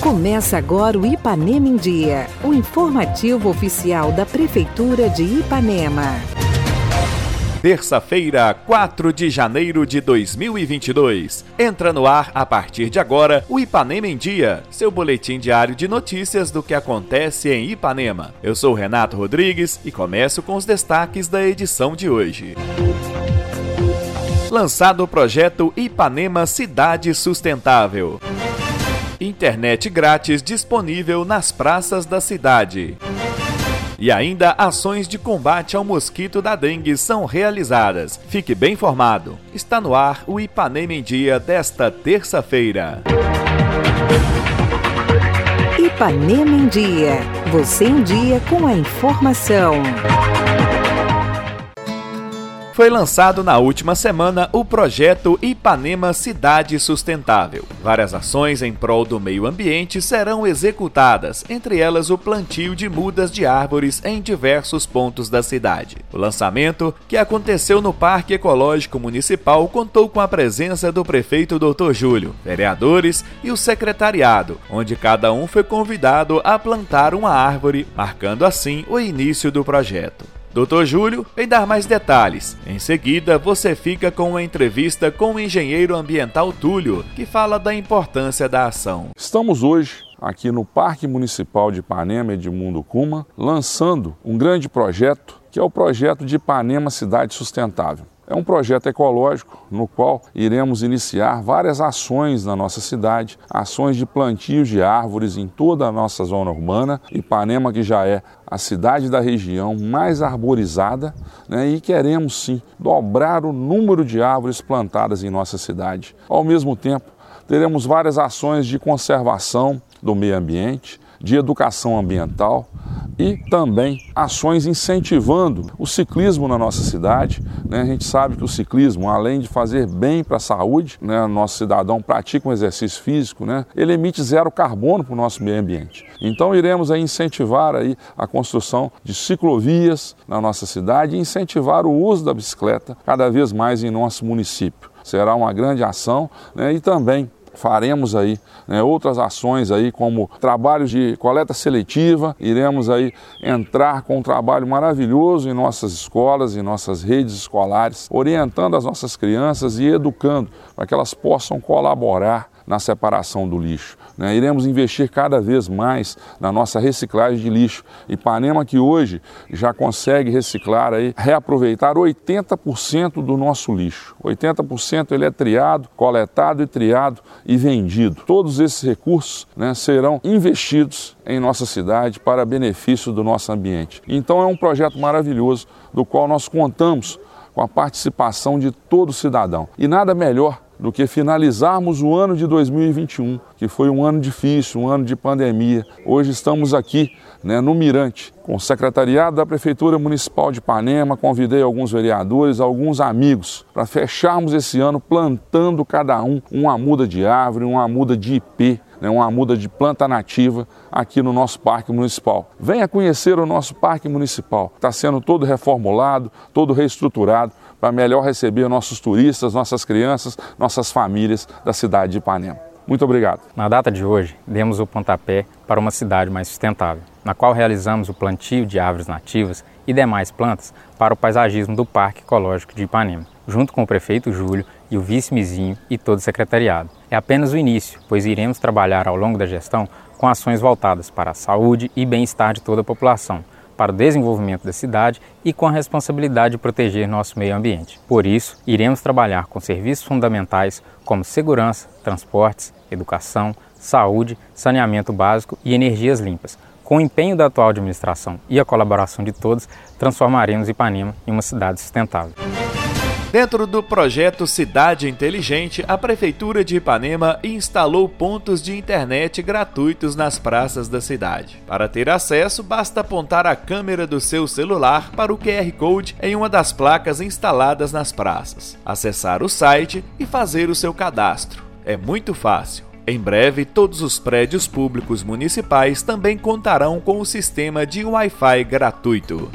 Começa agora o Ipanema em Dia, o informativo oficial da Prefeitura de Ipanema. Terça-feira, 4 de janeiro de 2022. Entra no ar, a partir de agora, o Ipanema em Dia, seu boletim diário de notícias do que acontece em Ipanema. Eu sou Renato Rodrigues e começo com os destaques da edição de hoje. Lançado o projeto Ipanema Cidade Sustentável. Internet grátis disponível nas praças da cidade. E ainda ações de combate ao mosquito da dengue são realizadas. Fique bem informado. Está no ar o Ipanema em Dia desta terça-feira. Ipanema em Dia. Você em dia com a informação. Foi lançado na última semana o projeto Ipanema Cidade Sustentável. Várias ações em prol do meio ambiente serão executadas, entre elas o plantio de mudas de árvores em diversos pontos da cidade. O lançamento, que aconteceu no Parque Ecológico Municipal, contou com a presença do prefeito Dr. Júlio, vereadores e o secretariado, onde cada um foi convidado a plantar uma árvore, marcando assim o início do projeto. Doutor Júlio vem dar mais detalhes. Em seguida, você fica com uma entrevista com o engenheiro ambiental Túlio, que fala da importância da ação. Estamos hoje aqui no Parque Municipal de Ipanema Edmundo Cuma, lançando um grande projeto, que é o projeto de Ipanema Cidade Sustentável. É um projeto ecológico no qual iremos iniciar várias ações na nossa cidade, ações de plantio de árvores em toda a nossa zona urbana. Ipanema, que já é a cidade da região mais arborizada, né, e queremos sim dobrar o número de árvores plantadas em nossa cidade. Ao mesmo tempo, teremos várias ações de conservação do meio ambiente, de educação ambiental, e também ações incentivando o ciclismo na nossa cidade. Né? A gente sabe que o ciclismo, além de fazer bem para a saúde, né? nosso cidadão pratica um exercício físico, né? ele emite zero carbono para o nosso meio ambiente. Então iremos aí incentivar aí a construção de ciclovias na nossa cidade e incentivar o uso da bicicleta cada vez mais em nosso município. Será uma grande ação né? e também faremos aí né, outras ações aí como trabalhos de coleta seletiva, iremos aí entrar com um trabalho maravilhoso em nossas escolas, em nossas redes escolares, orientando as nossas crianças e educando para que elas possam colaborar na separação do lixo. Né? Iremos investir cada vez mais na nossa reciclagem de lixo. Ipanema que hoje já consegue reciclar, aí, reaproveitar 80% do nosso lixo. 80% ele é triado, coletado e triado e vendido. Todos esses recursos né, serão investidos em nossa cidade para benefício do nosso ambiente. Então é um projeto maravilhoso do qual nós contamos com a participação de todo cidadão. E nada melhor do que finalizarmos o ano de 2021, que foi um ano difícil, um ano de pandemia. Hoje estamos aqui né, no Mirante, com o secretariado da Prefeitura Municipal de Ipanema, convidei alguns vereadores, alguns amigos, para fecharmos esse ano plantando cada um uma muda de árvore, uma muda de IP, né, uma muda de planta nativa aqui no nosso Parque Municipal. Venha conhecer o nosso Parque Municipal. Está sendo todo reformulado, todo reestruturado para melhor receber nossos turistas, nossas crianças, nossas famílias da cidade de Ipanema. Muito obrigado. Na data de hoje, demos o pontapé para uma cidade mais sustentável, na qual realizamos o plantio de árvores nativas e demais plantas para o paisagismo do Parque Ecológico de Ipanema, junto com o prefeito Júlio e o vice-mizinho e todo o secretariado. É apenas o início, pois iremos trabalhar ao longo da gestão com ações voltadas para a saúde e bem-estar de toda a população, para o desenvolvimento da cidade e com a responsabilidade de proteger nosso meio ambiente. Por isso, iremos trabalhar com serviços fundamentais como segurança, transportes, educação, saúde, saneamento básico e energias limpas. Com o empenho da atual administração e a colaboração de todos, transformaremos Ipanema em uma cidade sustentável. Dentro do projeto Cidade Inteligente, a Prefeitura de Ipanema instalou pontos de internet gratuitos nas praças da cidade. Para ter acesso, basta apontar a câmera do seu celular para o QR Code em uma das placas instaladas nas praças, acessar o site e fazer o seu cadastro. É muito fácil. Em breve, todos os prédios públicos municipais também contarão com o sistema de Wi-Fi gratuito.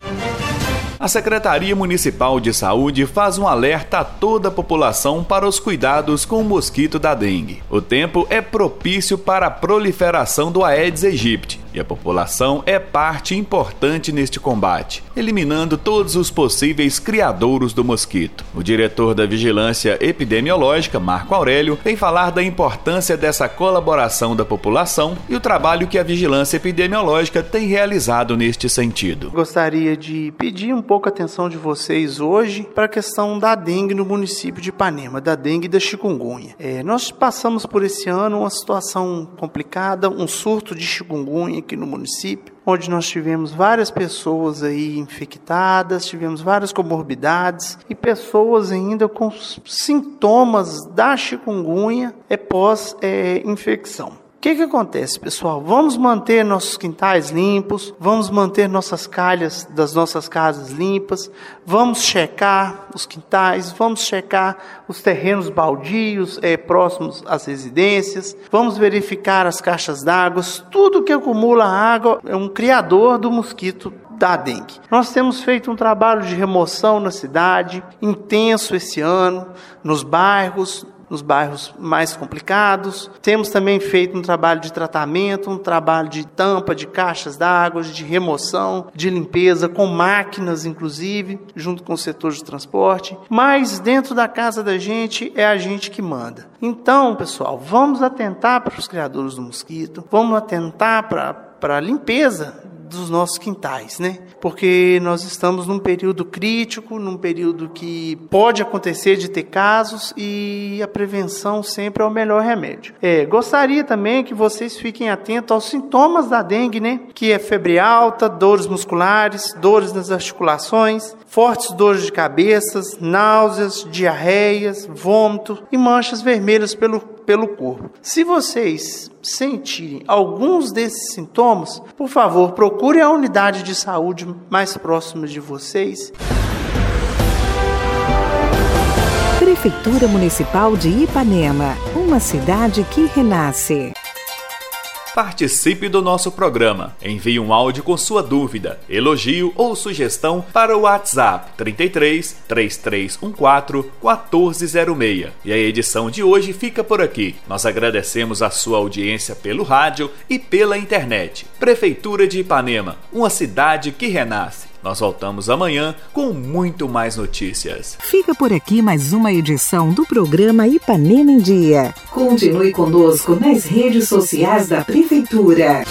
A Secretaria Municipal de Saúde faz um alerta a toda a população para os cuidados com o mosquito da dengue. O tempo é propício para a proliferação do Aedes aegypti e a população é parte importante neste combate, eliminando todos os possíveis criadouros do mosquito. O diretor da Vigilância Epidemiológica, Marco Aurélio, vem falar da importância dessa colaboração da população e o trabalho que a Vigilância Epidemiológica tem realizado neste sentido. Gostaria de pedir um pouco a atenção de vocês hoje para a questão da dengue no município de Ipanema, da dengue e da chikungunya. É, nós passamos por esse ano uma situação complicada, um surto de chikungunya aqui no município, onde nós tivemos várias pessoas aí infectadas, tivemos várias comorbidades e pessoas ainda com sintomas da chikungunya é pós-infecção. O que, que acontece, pessoal? Vamos manter nossos quintais limpos, vamos manter nossas calhas das nossas casas limpas, vamos checar os quintais, vamos checar os terrenos baldios é, próximos às residências, vamos verificar as caixas d'água, tudo que acumula água é um criador do mosquito da dengue. Nós temos feito um trabalho de remoção na cidade, intenso esse ano, nos bairros, nos bairros mais complicados. Temos também feito um trabalho de tratamento, um trabalho de tampa de caixas d'água, de remoção, de limpeza, com máquinas, inclusive, junto com o setor de transporte. Mas dentro da casa da gente é a gente que manda. Então, pessoal, vamos atentar para os criadores do mosquito, vamos atentar para, para a limpeza dos nossos quintais, né? Porque nós estamos num período crítico, num período que pode acontecer de ter casos e a prevenção sempre é o melhor remédio. É, gostaria também que vocês fiquem atentos aos sintomas da dengue, né? Que é febre alta, dores musculares, dores nas articulações, fortes dores de cabeça, náuseas, diarreias, vômito e manchas vermelhas pelo, pelo corpo. Se vocês sentirem alguns desses sintomas, por favor, procure a unidade de saúde mais próxima de vocês. Prefeitura Municipal de Ipanema, uma cidade que renasce. Participe do nosso programa. Envie um áudio com sua dúvida, elogio ou sugestão para o WhatsApp 33 3314 1406. E a edição de hoje fica por aqui. Nós agradecemos a sua audiência pelo rádio e pela internet. Prefeitura de Ipanema, uma cidade que renasce. Nós voltamos amanhã com muito mais notícias. Fica por aqui mais uma edição do programa Ipanema em Dia. Continue conosco nas redes sociais da Prefeitura.